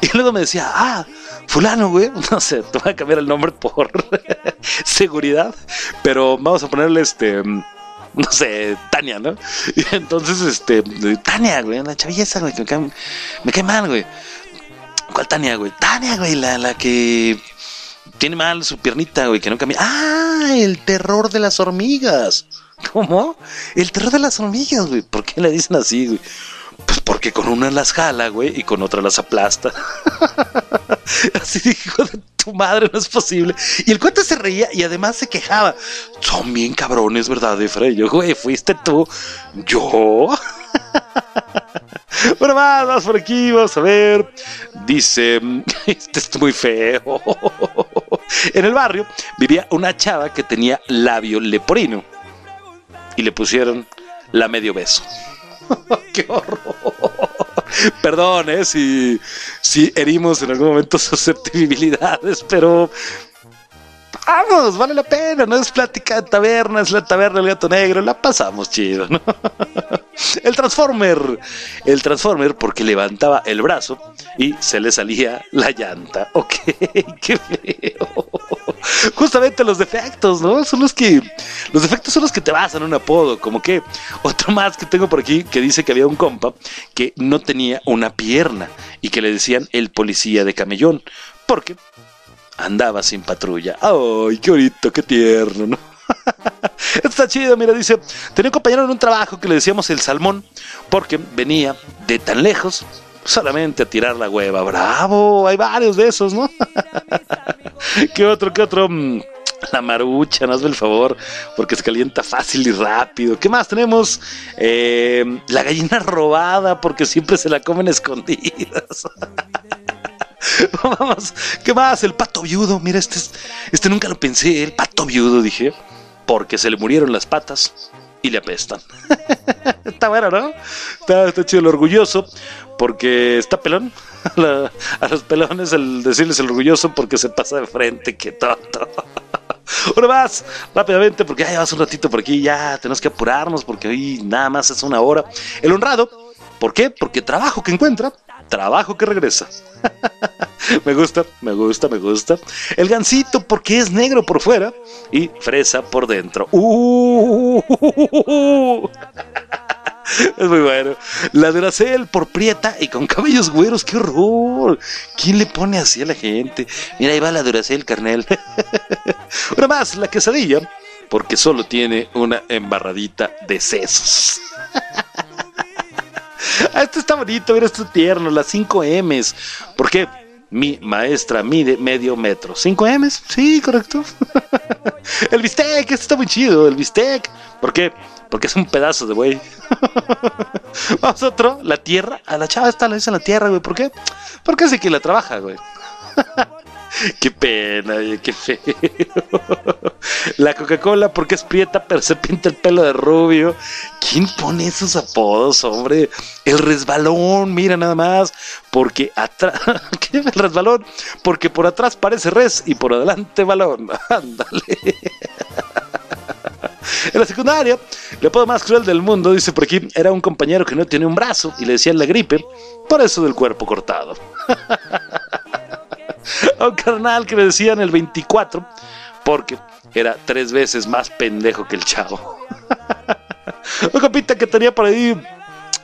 Y luego me decía, ah, fulano, güey. No sé, te voy a cambiar el nombre por seguridad. Pero vamos a ponerle este no sé, Tania, ¿no? Y entonces, este, Tania, güey, una chavilla güey, que me cae, me cae mal, güey. ¿Cuál Tania, güey? Tania, güey, la, la que tiene mal su piernita, güey, que no cambia. ¡Ah! El terror de las hormigas. ¿Cómo? El terror de las hormigas, güey. ¿Por qué le dicen así, güey? Pues porque con una las jala, güey, y con otra las aplasta. así dijo de tu madre, no es posible. Y el cuate se reía y además se quejaba. Son bien cabrones, ¿verdad, Efraín? Yo, güey, fuiste tú. ¿Yo? Bueno, más, por aquí, vamos a ver. Dice, este es muy feo. En el barrio vivía una chava que tenía labio leporino. Y le pusieron la medio beso. ¡Qué horror! Perdón, ¿eh? Si, si herimos en algún momento susceptibilidades, pero vamos, vale la pena, no es plática de taberna, es la taberna del gato negro, la pasamos chido, ¿no? El Transformer, el Transformer porque levantaba el brazo y se le salía la llanta. Ok, qué feo. Justamente los defectos, ¿no? Son los que, los defectos son los que te basan un apodo, como que otro más que tengo por aquí que dice que había un compa que no tenía una pierna y que le decían el policía de camellón, porque andaba sin patrulla. ¡Ay, qué bonito, qué tierno, ¿no? Esto está chido, mira, dice, tenía un compañero en un trabajo que le decíamos el salmón, porque venía de tan lejos solamente a tirar la hueva. Bravo, hay varios de esos, ¿no? ¿Qué otro, qué otro? Mm, la marucha, no hazme el favor, porque se calienta fácil y rápido. ¿Qué más tenemos? Eh, la gallina robada, porque siempre se la comen escondidas. ¿qué más? El pato viudo. Mira, este, este nunca lo pensé. El pato viudo, dije. Porque se le murieron las patas y le apestan. está bueno, ¿no? Está, chido el orgulloso. Porque está pelón. a los pelones el decirles el orgulloso porque se pasa de frente. Qué tonto. Uno más, rápidamente, porque ya llevas un ratito por aquí, ya tenemos que apurarnos, porque hoy nada más es una hora. El honrado, ¿por qué? Porque trabajo que encuentra, trabajo que regresa. me gusta, me gusta, me gusta. El gansito porque es negro por fuera y fresa por dentro. Uh, es muy bueno. La Duracel por prieta y con cabellos güeros. ¡Qué horror! ¿Quién le pone así a la gente? Mira, ahí va la Duracel, carnel. una más, la quesadilla porque solo tiene una embarradita de sesos. Ah, esto está bonito, mira, esto tierno, las 5 M's. ¿Por qué? Mi maestra mide medio metro. ¿5 M's? Sí, correcto. el bistec, esto está muy chido, el bistec. ¿Por qué? Porque es un pedazo de güey. Vamos a otro, la tierra. A la chava esta la dice la tierra, güey. ¿Por qué? Porque el que la trabaja, güey. qué pena, qué feo. La Coca-Cola porque es prieta, pero se pinta el pelo de rubio. ¿Quién pone esos apodos, hombre? El resbalón, mira nada más. Porque atrás. ¿Qué es el resbalón? Porque por atrás parece res y por adelante balón. Ándale. En la secundaria, el apodo más cruel del mundo, dice por aquí, era un compañero que no tenía un brazo y le decían la gripe, por eso del cuerpo cortado. A un carnal que le decían el 24 porque era tres veces más pendejo que el chavo. Un compita que tenía por ahí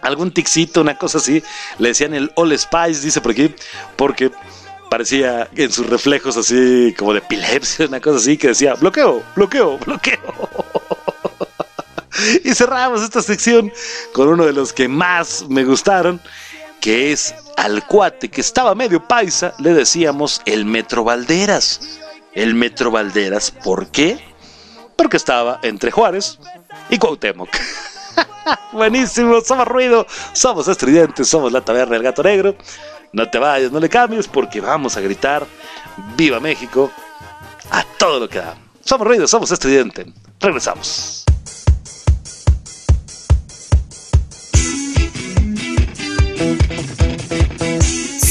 algún ticito, una cosa así, le decían el All Spice, dice por aquí, porque parecía en sus reflejos así como de epilepsia, una cosa así, que decía bloqueo, bloqueo, bloqueo. y cerramos esta sección con uno de los que más me gustaron, que es al cuate que estaba medio paisa, le decíamos el Metro Valderas. El Metro Valderas, ¿por qué? Porque estaba entre Juárez y Cuauhtémoc. Buenísimo, somos ruido, somos estridentes, somos la taberna del gato negro. No te vayas, no le cambies porque vamos a gritar ¡Viva México! a todo lo que da. Somos ruido, somos estridente. Regresamos.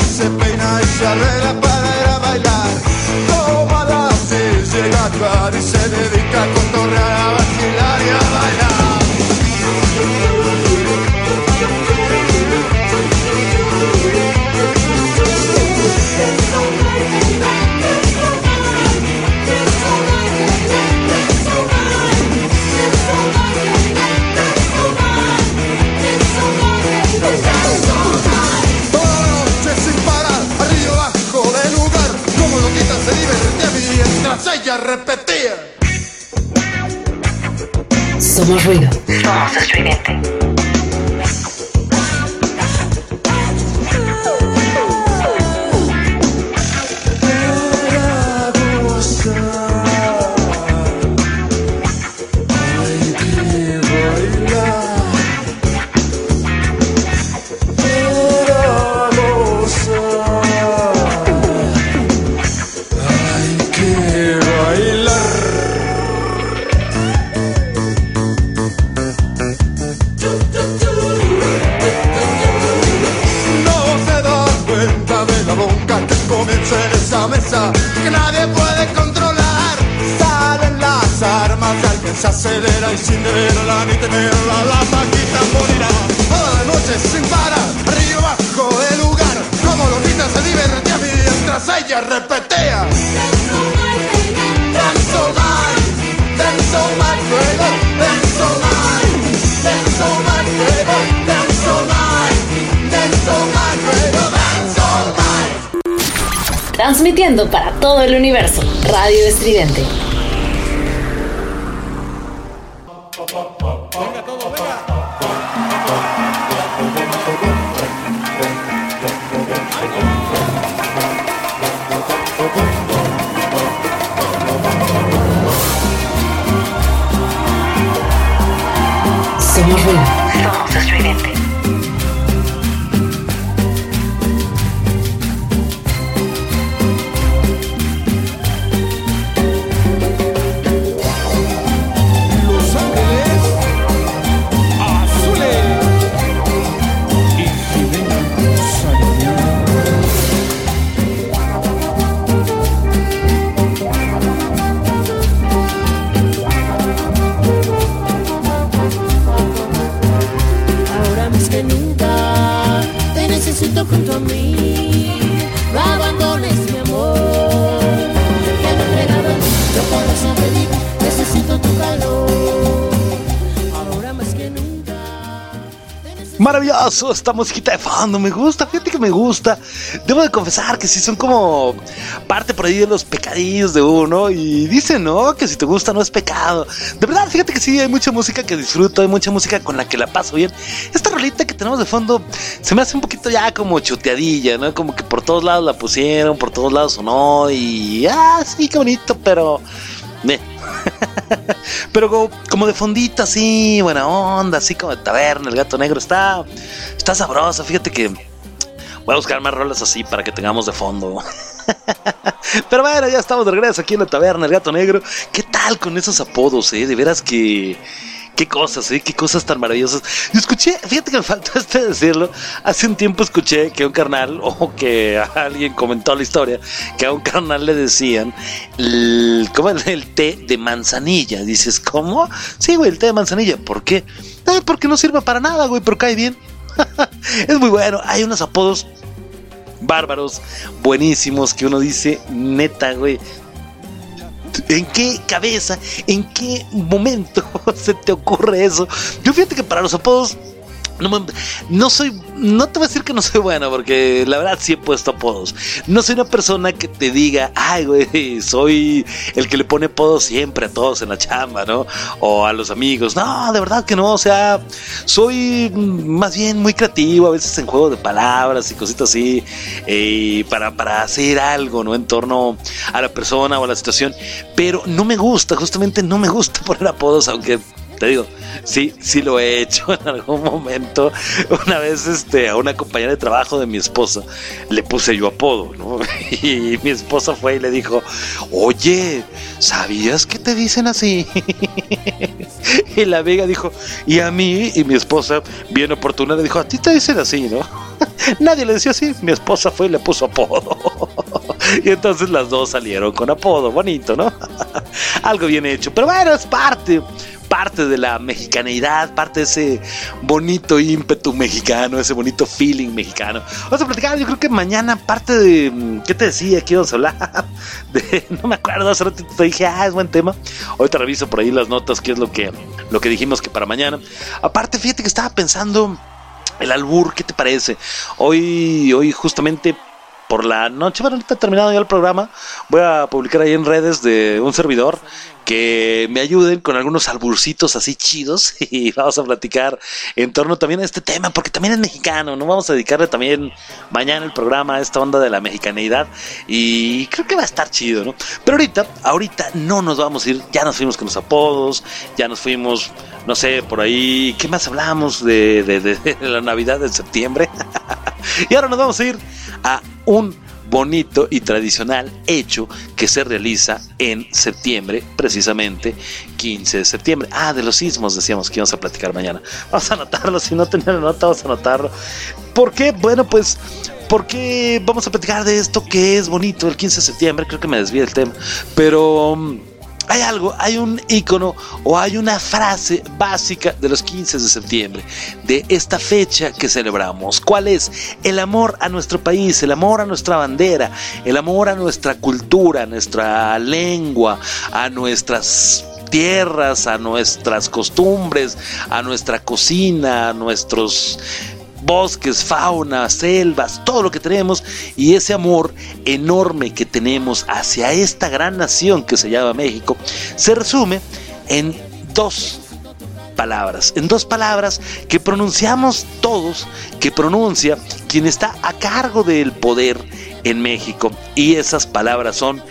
Se peina y se Maravilloso, esta musiquita de fondo, me gusta, fíjate que me gusta. Debo de confesar que sí son como parte por ahí de los pecadillos de uno. Y dicen, ¿no? Que si te gusta no es pecado. De verdad, fíjate que sí, hay mucha música que disfruto, hay mucha música con la que la paso bien. Esta rolita que tenemos de fondo se me hace un poquito ya como chuteadilla, ¿no? Como que por todos lados la pusieron, por todos lados sonó y... Ah, sí, qué bonito, pero... eh. Pero como, de fondita, así, buena onda, así como de taberna, el gato negro. Está, está sabroso. Fíjate que voy a buscar más rolas así para que tengamos de fondo. Pero bueno, ya estamos de regreso aquí en la taberna, el gato negro. ¿Qué tal con esos apodos, eh? De veras que qué cosas, ¿eh? Qué cosas tan maravillosas. Yo escuché, fíjate que me faltó este decirlo. Hace un tiempo escuché que un carnal, o que alguien comentó la historia, que a un carnal le decían, el, ¿cómo es el té de manzanilla? Dices, ¿cómo? Sí, güey, el té de manzanilla. ¿Por qué? Eh, porque no sirve para nada, güey, pero cae bien. es muy bueno. Hay unos apodos bárbaros, buenísimos, que uno dice, neta, güey, ¿En qué cabeza, en qué momento se te ocurre eso? Yo fíjate que para los apodos no, soy, no te voy a decir que no soy bueno, porque la verdad sí he puesto apodos. No soy una persona que te diga, ay, güey, soy el que le pone apodos siempre a todos en la chamba, ¿no? O a los amigos. No, de verdad que no, o sea, soy más bien muy creativo, a veces en juego de palabras y cositas así, eh, para, para hacer algo, ¿no? En torno a la persona o a la situación. Pero no me gusta, justamente no me gusta poner apodos, aunque te digo, sí, sí lo he hecho en algún momento. Una vez este, a una compañera de trabajo de mi esposa le puse yo apodo, ¿no? Y mi esposa fue y le dijo, oye, ¿sabías que te dicen así? Y la amiga dijo, y a mí, y mi esposa, bien oportuna, le dijo, a ti te dicen así, ¿no? Nadie le decía así, mi esposa fue y le puso apodo. Y entonces las dos salieron con apodo, bonito, ¿no? Algo bien hecho, pero bueno, es parte, parte de la mexicaneidad, parte de ese bonito ímpetu mexicano, ese bonito feeling mexicano. Vamos a platicar, yo creo que mañana parte de, mm, ¿qué te decía? ¿Qué íbamos a hablar? No me acuerdo, hace ratito te dije, ah, es buen tema. Ahorita reviso por ahí las notas, qué es lo que, lo que dijimos que para mañana. Aparte, fíjate que estaba pensando el albur, ¿qué te parece? Hoy, hoy justamente por la noche, bueno, ahorita terminado ya el programa, voy a publicar ahí en redes de un servidor que me ayuden con algunos alburcitos así chidos y vamos a platicar en torno también a este tema, porque también es mexicano, ¿no? Vamos a dedicarle también mañana el programa a esta onda de la mexicaneidad y creo que va a estar chido, ¿no? Pero ahorita, ahorita no nos vamos a ir, ya nos fuimos con los apodos, ya nos fuimos, no sé, por ahí, ¿qué más hablamos de- de la Navidad de septiembre? y ahora nos vamos a ir a un bonito y tradicional hecho que se realiza en septiembre, precisamente 15 de septiembre. Ah, de los sismos decíamos que íbamos a platicar mañana. Vamos a anotarlo, si no tenía la nota, vamos a anotarlo. ¿Por qué? Bueno, pues porque vamos a platicar de esto que es bonito el 15 de septiembre, creo que me desvíe el tema, pero mm, hay algo, hay un icono o hay una frase básica de los 15 de septiembre, de esta fecha que celebramos. ¿Cuál es? El amor a nuestro país, el amor a nuestra bandera, el amor a nuestra cultura, a nuestra lengua, a nuestras tierras, a nuestras costumbres, a nuestra cocina, a nuestros bosques, fauna, selvas, todo lo que tenemos y ese amor enorme que tenemos hacia esta gran nación que se llama México se resume en dos palabras, en dos palabras que pronunciamos todos, que pronuncia quien está a cargo del poder en México y esas palabras son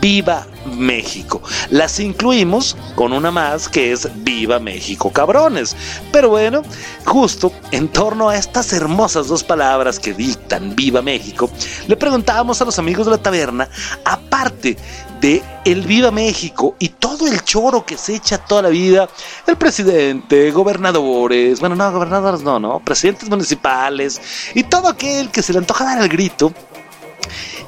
Viva México. Las incluimos con una más que es Viva México, cabrones. Pero bueno, justo en torno a estas hermosas dos palabras que dictan Viva México, le preguntábamos a los amigos de la taberna, aparte de el Viva México y todo el choro que se echa toda la vida, el presidente, gobernadores, bueno, no, gobernadores no, no, presidentes municipales y todo aquel que se le antoja dar el grito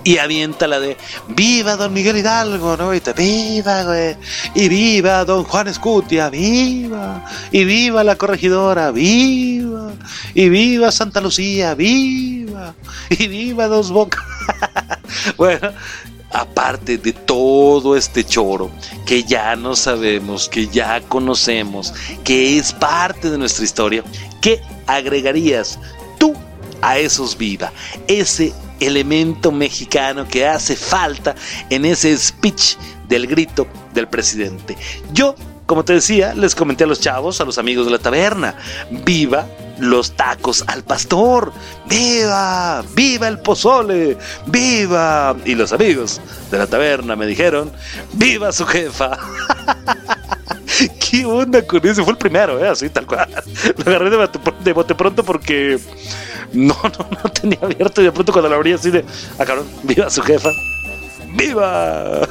y avienta la de viva don Miguel Hidalgo, ¿no? Y te viva, güey. Y viva don Juan Escutia, viva. Y viva la corregidora, viva. Y viva Santa Lucía, viva. Y viva dos bocas. bueno, aparte de todo este choro que ya no sabemos, que ya conocemos, que es parte de nuestra historia, ¿qué agregarías tú a esos viva? Ese elemento mexicano que hace falta en ese speech del grito del presidente. Yo, como te decía, les comenté a los chavos, a los amigos de la taberna, viva los tacos al pastor, viva, viva el pozole, viva. Y los amigos de la taberna me dijeron, viva su jefa. ¿Qué onda con eso? Fue el primero, ¿eh? así tal cual. Lo agarré de bote, pronto porque no, no, no tenía abierto y de pronto cuando lo abrí así de, ah, cabrón, viva su jefa. ¡Viva!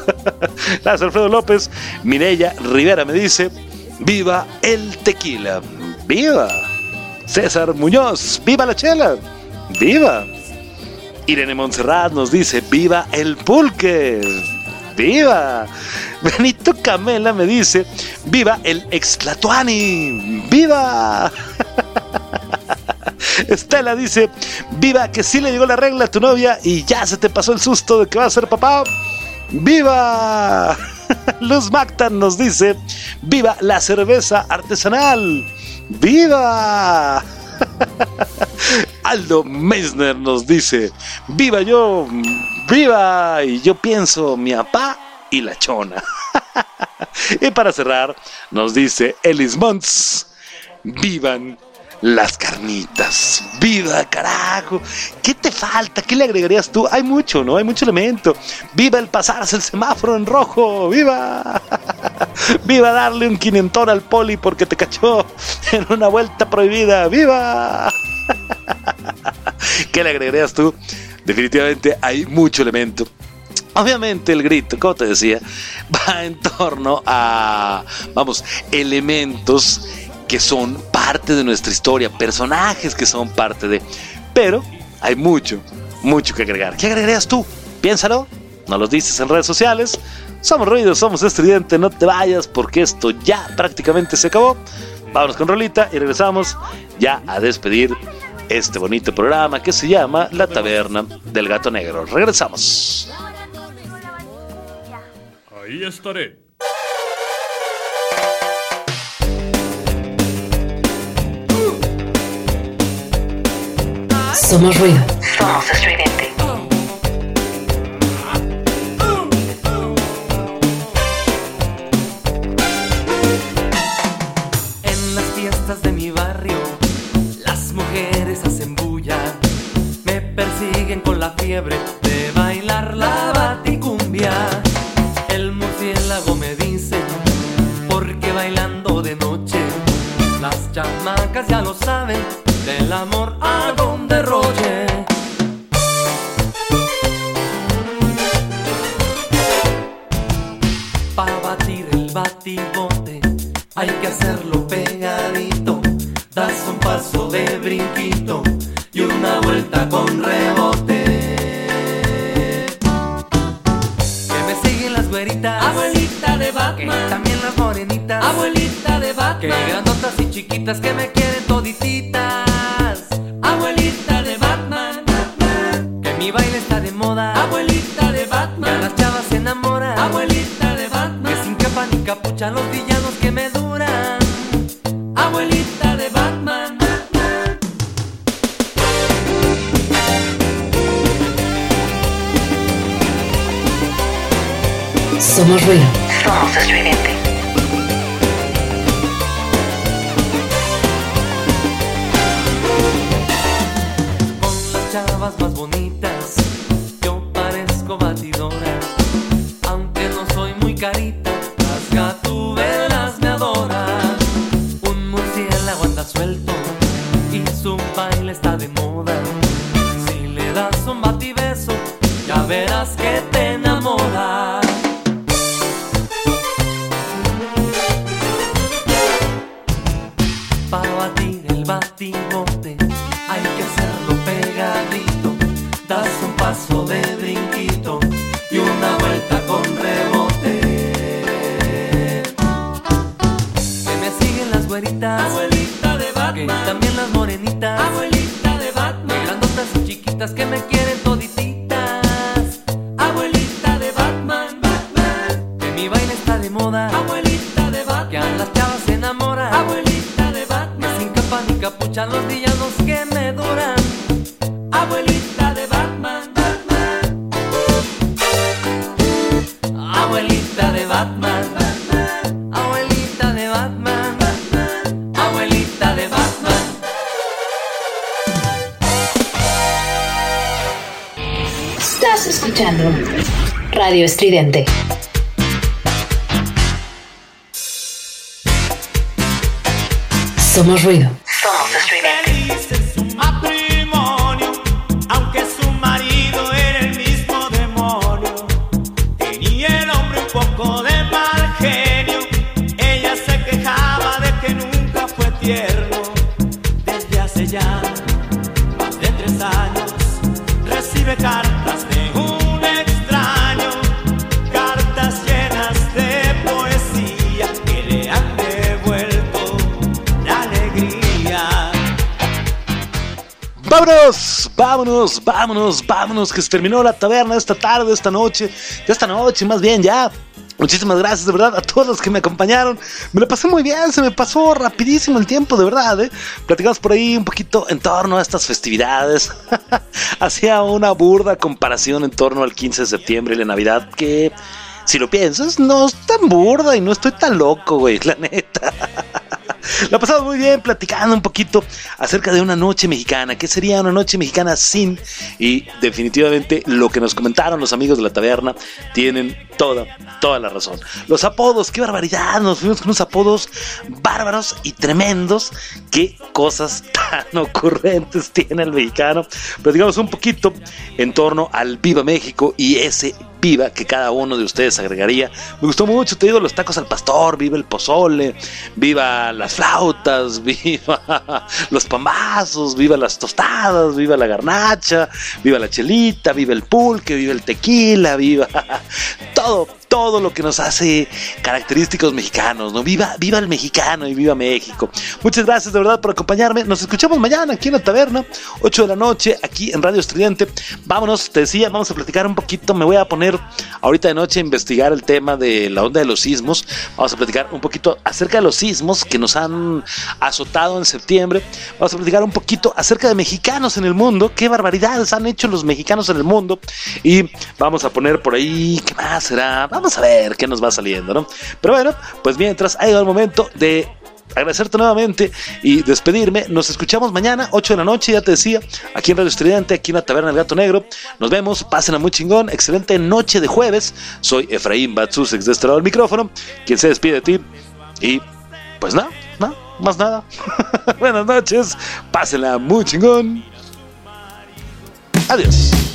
Gracias, Alfredo López. Mireya Rivera me dice, ¡Viva el tequila! ¡Viva! César Muñoz, ¡Viva la chela! ¡Viva! Irene Montserrat nos dice, ¡Viva el pulque! ¡Viva! Benito Camela me dice, ¡Viva el extlatuani! ¡Viva! Estela dice, viva que sí le llegó la regla a tu novia y ya se te pasó el susto de que va a ser papá. ¡Viva! Luz Mactan nos dice, viva la cerveza artesanal. ¡Viva! Aldo Meisner nos dice, viva yo, viva, y yo pienso mi papá y la chona. y para cerrar, nos dice Elis Mons, vivan las carnitas. ¡Viva, carajo! ¿Qué te falta? ¿Qué le agregarías tú? Hay mucho, ¿no? Hay mucho elemento. ¡Viva el pasarse el semáforo en rojo! ¡Viva! ¡Viva darle un quinentón al poli porque te cachó en una vuelta prohibida! ¡Viva! ¿Qué le agregarías tú? Definitivamente hay mucho elemento. Obviamente el grito, como te decía, va en torno a, vamos, elementos que son parte de nuestra historia, personajes que son parte de... Pero hay mucho, mucho que agregar. ¿Qué agregarías tú? Piénsalo, no lo dices en redes sociales. Somos ruidos, somos estridente, no te vayas porque esto ya prácticamente se acabó. Vámonos con Rolita y regresamos ya a despedir este bonito programa que se llama La Taberna del Gato Negro. Regresamos. Ahí estaré. Somos ruido. Somos estridente. Persiguen con la fiebre de bailar la baticumbia. El murciélago me dice, porque bailando de noche, las chamacas ya lo saben, del amor hago un derroche. Para batir el batibote hay que hacerlo pegadito. Das un paso de brinquito y una vuelta con rebote. Batman. También las morenitas, abuelita de Batman. Que grandotas y chiquitas que me quieren todititas, abuelita de Batman. Que mi baile está de moda, abuelita de Batman. Que a las chavas se enamoran, abuelita de Batman. Que sin capa ni capucha los villanos que me duran, abuelita de Batman. Somos ruido. Somos estridente. Con Estridente. Somos ruido. Vámonos, vámonos, vámonos, vámonos, que se terminó la taberna esta tarde, esta noche, de esta noche, más bien ya. Muchísimas gracias de verdad a todos los que me acompañaron. Me lo pasé muy bien, se me pasó rapidísimo el tiempo, de verdad. ¿eh? Platicamos por ahí un poquito en torno a estas festividades. Hacía una burda comparación en torno al 15 de septiembre y la Navidad que, si lo piensas, no es tan burda y no estoy tan loco, güey, la neta. La pasamos muy bien platicando un poquito acerca de una noche mexicana. ¿Qué sería una noche mexicana sin? Y definitivamente lo que nos comentaron los amigos de la taberna tienen toda, toda la razón. Los apodos, qué barbaridad. Nos fuimos con unos apodos bárbaros y tremendos. Qué cosas tan ocurrentes tiene el mexicano. Pero digamos un poquito en torno al Viva México y ese viva que cada uno de ustedes agregaría. Me gustó mucho, te digo, los tacos al pastor, viva el pozole, viva las flautas, viva los pambazos, viva las tostadas, viva la garnacha, viva la chelita, viva el pulque, viva el tequila, viva todo, todo lo que nos hace característicos mexicanos, ¿no? Viva, viva el mexicano y viva México. Muchas gracias de verdad por acompañarme. Nos escuchamos mañana aquí en la taberna, 8 de la noche, aquí en Radio Estridente. Vámonos, te decía, vamos a platicar un poquito. Me voy a poner ahorita de noche a investigar el tema de la onda de los sismos. Vamos a platicar un poquito acerca de los sismos que nos han azotado en septiembre. Vamos a platicar un poquito acerca de mexicanos en el mundo. Qué barbaridades han hecho los mexicanos en el mundo. Y vamos a poner por ahí, ¿qué más será? Vamos a ver qué nos va saliendo, ¿no? Pero bueno, pues mientras ha llegado el momento de agradecerte nuevamente y despedirme. Nos escuchamos mañana, 8 de la noche, ya te decía, aquí en Radio Estudiante, aquí en la Taberna del Gato Negro. Nos vemos, pásenla muy chingón, excelente noche de jueves. Soy Efraín Batsusex de este lado del micrófono, quien se despide de ti. Y pues nada, no, más nada. Buenas noches, pásenla muy chingón. Adiós.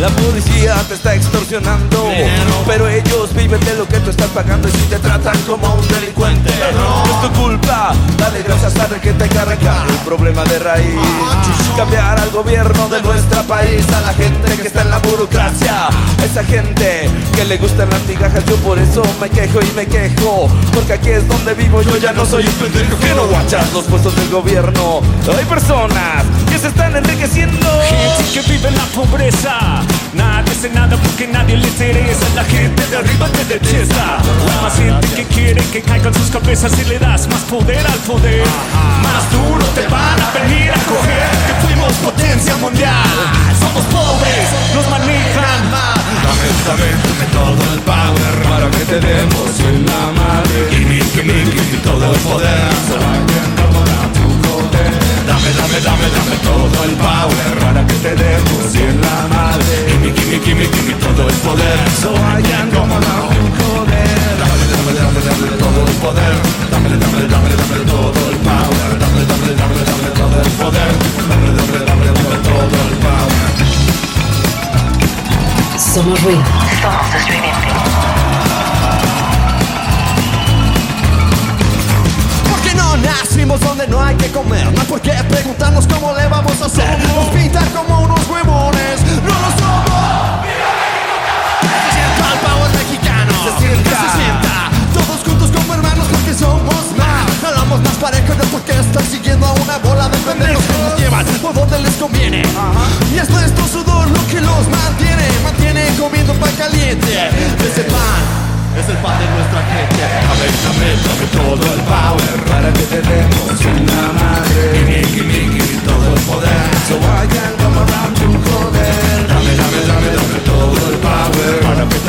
La policía te está extorsionando Pero ellos viven de lo que tú estás pagando Y si te tratan como un delincuente. No es tu culpa Dale gracias a que te carga. El problema de raíz Cambiar al gobierno de nuestro país A la gente que está en la burocracia. Esa gente que le gustan las migajas Yo por eso me quejo y me quejo Porque aquí es donde vivo Yo ya no soy un pendejo que no guachas los puestos del gobierno. Hay personas que se están enriqueciendo. Gente que vive en la pobreza Hace nada porque nadie le interesa. La gente de arriba te detesta. Hay más gente que quiere que caigan sus cabezas Si le das más poder al poder. Más duro te van a venir a coger. Que fuimos potencia mundial. Somos pobres, nos manejan Dame, dame, dame todo el power Para que te demos en la madre. Gimme, gimme, gimme todo el poder Dame, dame, dame, dame todo el power Para que te demos en la madre. Gimme, gimme, gimme, gimme todo el poder. So I come around to joder Dame, dame, dame, dame todo el poder. Dame, dame, dame, dame todo el power. Dame, dame, dame, dame todo el poder. Dame, dame, dame, dame todo el power. Somos ruido. Somos estridente. No hay por qué preguntarnos cómo le vamos a hacer. Nos pintan como unos huevones. No lo somos. Se sienta el mexicano Se sienta, se sienta Todos juntos como hermanos porque somos más. Jalamos más parejo no porque están siguiendo a una bola de pendejos Que nos llevan por donde les conviene. Y es nuestro sudor lo que los mantiene. Mantienen comiendo pan caliente. Ese pan es el pan de nuestra gente. Amén, amén, dame todo el power. Para que te tenemos una madre. Miki, todo el poder. So I can come around to joder. Dame, dame, dame, dame todo el power. Para que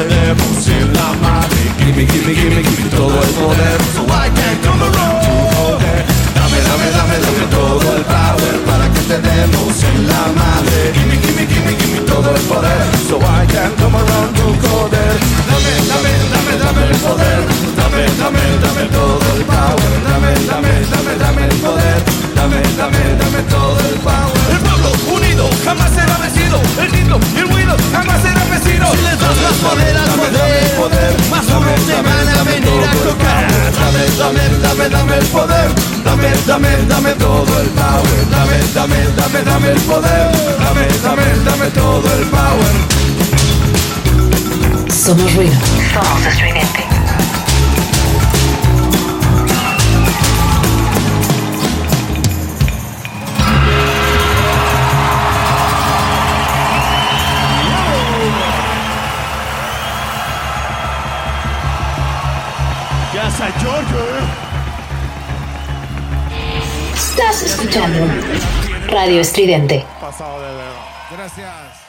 una madre. Gimme, gimme, gimme, gimme todo el poder. So I can come around to joder. Dame, dame, dame, todo el power. Para que te demos en la madre. Gimme, gimme, gimme, gimme todo el poder. So I can come around to joder. Dame, dame, dame dame el poder. Dame, dame, dame todo el power. Dame, dame, dame, dame el poder. Dame, dame, dame todo el power. El pueblo unido jamás será vencido. El grito y el ruido jamás será vencido. Si les das más poder al poder, más hombres te van a venir a tocar. Dame, dame, dame, dame el poder. Dame, dame, dame todo el power. Dame, dame, dame, dame el poder. Dame, dame, dame todo el power. Somos ruido. Estridente. Casa Giorgio. Estás escuchando Radio Estridente. Pasado de. Gracias.